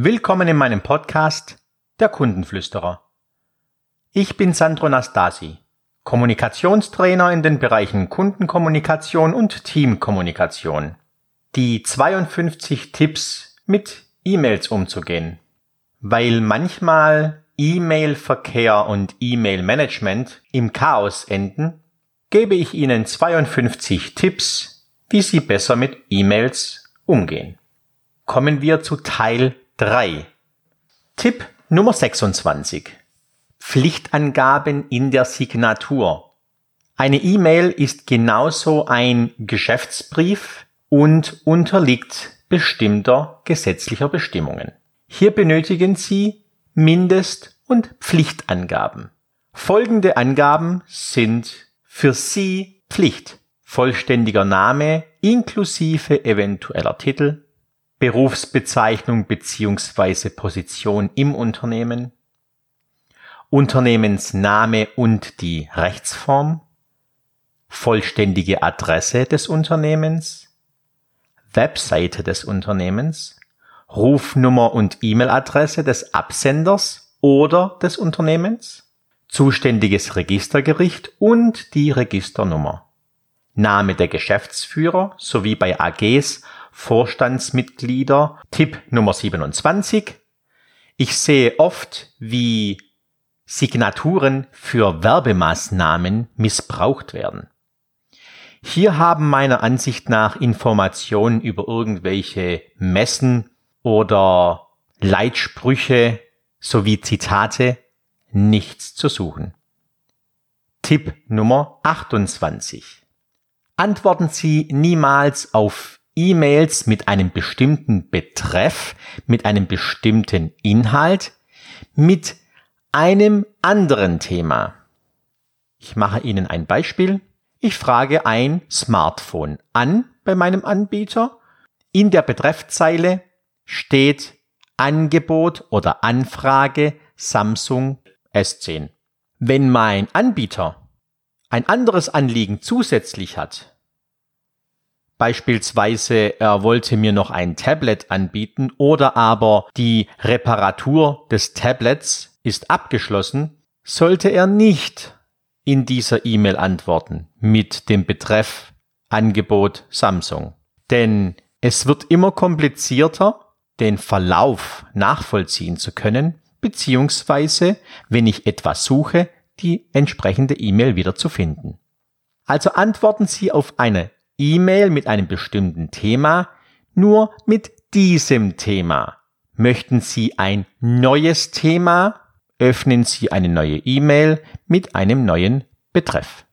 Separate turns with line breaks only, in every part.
Willkommen in meinem Podcast Der Kundenflüsterer. Ich bin Sandro Nastasi, Kommunikationstrainer in den Bereichen Kundenkommunikation und Teamkommunikation. Die 52 Tipps mit E-Mails umzugehen. Weil manchmal E-Mail-Verkehr und E-Mail-Management im Chaos enden, gebe ich Ihnen 52 Tipps, wie Sie besser mit E-Mails umgehen. Kommen wir zu Teil 3. Tipp Nummer 26. Pflichtangaben in der Signatur. Eine E-Mail ist genauso ein Geschäftsbrief und unterliegt bestimmter gesetzlicher Bestimmungen. Hier benötigen Sie Mindest- und Pflichtangaben. Folgende Angaben sind für Sie Pflicht. Vollständiger Name inklusive eventueller Titel, Berufsbezeichnung beziehungsweise Position im Unternehmen, Unternehmensname und die Rechtsform, vollständige Adresse des Unternehmens, Webseite des Unternehmens, Rufnummer und E-Mail-Adresse des Absenders oder des Unternehmens, zuständiges Registergericht und die Registernummer, Name der Geschäftsführer sowie bei AGs Vorstandsmitglieder. Tipp Nummer 27. Ich sehe oft, wie Signaturen für Werbemaßnahmen missbraucht werden. Hier haben meiner Ansicht nach Informationen über irgendwelche Messen oder Leitsprüche sowie Zitate nichts zu suchen. Tipp Nummer 28. Antworten Sie niemals auf E-Mails mit einem bestimmten Betreff, mit einem bestimmten Inhalt, mit einem anderen Thema. Ich mache Ihnen ein Beispiel. Ich frage ein Smartphone an bei meinem Anbieter. In der Betreffzeile steht Angebot oder Anfrage Samsung S10. Wenn mein Anbieter ein anderes Anliegen zusätzlich hat, Beispielsweise, er wollte mir noch ein Tablet anbieten oder aber die Reparatur des Tablets ist abgeschlossen, sollte er nicht in dieser E-Mail antworten mit dem Betreff Angebot Samsung. Denn es wird immer komplizierter, den Verlauf nachvollziehen zu können, beziehungsweise, wenn ich etwas suche, die entsprechende E-Mail wieder zu finden. Also antworten Sie auf eine E-Mail mit einem bestimmten Thema nur mit diesem Thema. Möchten Sie ein neues Thema? Öffnen Sie eine neue E-Mail mit einem neuen Betreff.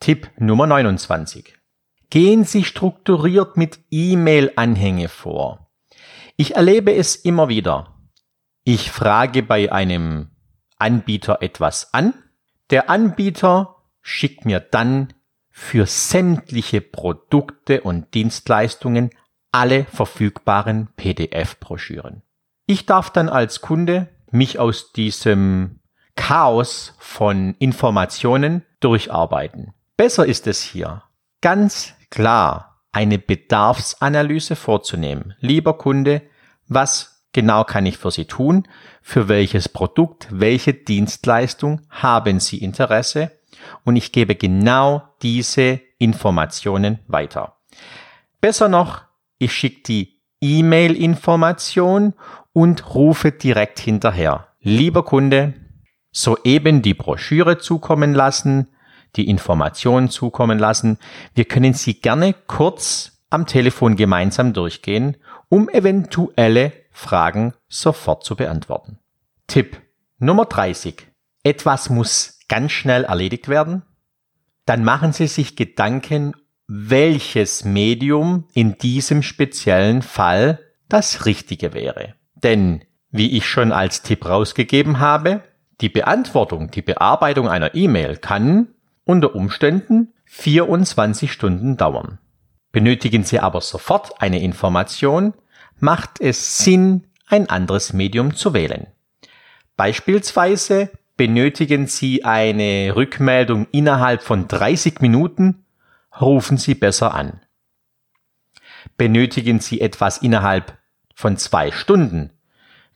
Tipp Nummer 29. Gehen Sie strukturiert mit E-Mail-Anhänge vor. Ich erlebe es immer wieder. Ich frage bei einem Anbieter etwas an. Der Anbieter schickt mir dann für sämtliche Produkte und Dienstleistungen alle verfügbaren PDF-Broschüren. Ich darf dann als Kunde mich aus diesem Chaos von Informationen durcharbeiten. Besser ist es hier, ganz klar eine Bedarfsanalyse vorzunehmen. Lieber Kunde, was genau kann ich für Sie tun? Für welches Produkt, welche Dienstleistung haben Sie Interesse? Und ich gebe genau diese Informationen weiter. Besser noch, ich schicke die E-Mail-Information und rufe direkt hinterher. Lieber Kunde, soeben die Broschüre zukommen lassen, die Informationen zukommen lassen. Wir können sie gerne kurz am Telefon gemeinsam durchgehen, um eventuelle Fragen sofort zu beantworten. Tipp Nummer 30. Etwas muss ganz schnell erledigt werden, dann machen Sie sich Gedanken, welches Medium in diesem speziellen Fall das Richtige wäre. Denn, wie ich schon als Tipp rausgegeben habe, die Beantwortung, die Bearbeitung einer E-Mail kann unter Umständen 24 Stunden dauern. Benötigen Sie aber sofort eine Information, macht es Sinn, ein anderes Medium zu wählen. Beispielsweise Benötigen Sie eine Rückmeldung innerhalb von 30 Minuten? Rufen Sie besser an. Benötigen Sie etwas innerhalb von zwei Stunden?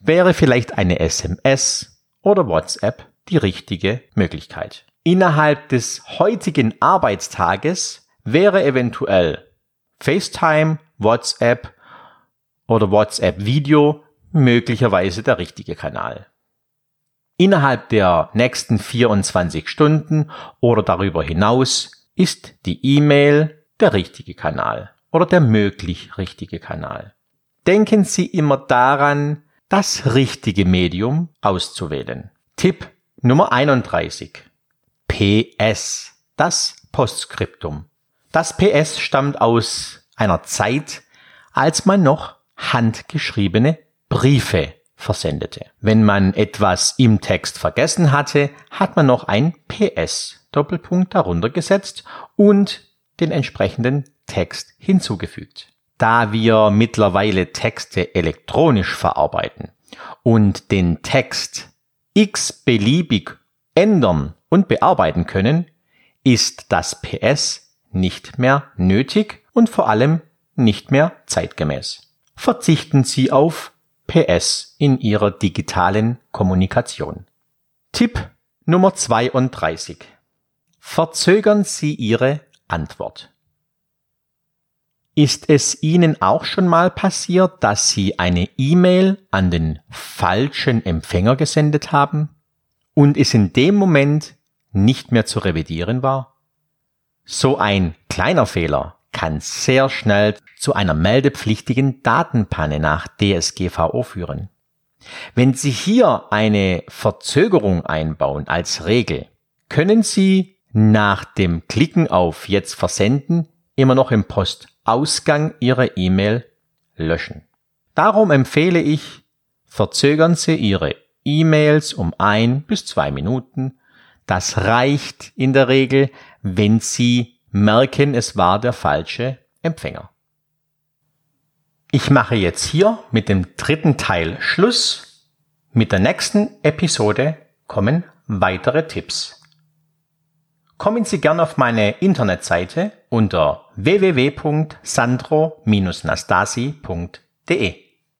wäre vielleicht eine SMS oder WhatsApp die richtige Möglichkeit. Innerhalb des heutigen Arbeitstages wäre eventuell FaceTime, WhatsApp oder WhatsApp Video möglicherweise der richtige Kanal. Innerhalb der nächsten 24 Stunden oder darüber hinaus ist die E-Mail der richtige Kanal oder der möglich richtige Kanal. Denken Sie immer daran, das richtige Medium auszuwählen. Tipp Nummer 31. PS. Das Postskriptum. Das PS stammt aus einer Zeit, als man noch handgeschriebene Briefe versendete. Wenn man etwas im Text vergessen hatte, hat man noch ein PS Doppelpunkt darunter gesetzt und den entsprechenden Text hinzugefügt. Da wir mittlerweile Texte elektronisch verarbeiten und den Text x-beliebig ändern und bearbeiten können, ist das PS nicht mehr nötig und vor allem nicht mehr zeitgemäß. Verzichten Sie auf PS in Ihrer digitalen Kommunikation. Tipp Nummer 32. Verzögern Sie Ihre Antwort. Ist es Ihnen auch schon mal passiert, dass Sie eine E-Mail an den falschen Empfänger gesendet haben und es in dem Moment nicht mehr zu revidieren war? So ein kleiner Fehler kann sehr schnell zu einer meldepflichtigen Datenpanne nach DSGVO führen. Wenn Sie hier eine Verzögerung einbauen als Regel, können Sie nach dem Klicken auf Jetzt versenden immer noch im Postausgang Ihre E-Mail löschen. Darum empfehle ich, verzögern Sie Ihre E-Mails um ein bis zwei Minuten. Das reicht in der Regel, wenn Sie merken, es war der falsche Empfänger. Ich mache jetzt hier mit dem dritten Teil Schluss. Mit der nächsten Episode kommen weitere Tipps. Kommen Sie gern auf meine Internetseite unter www.sandro-nastasi.de.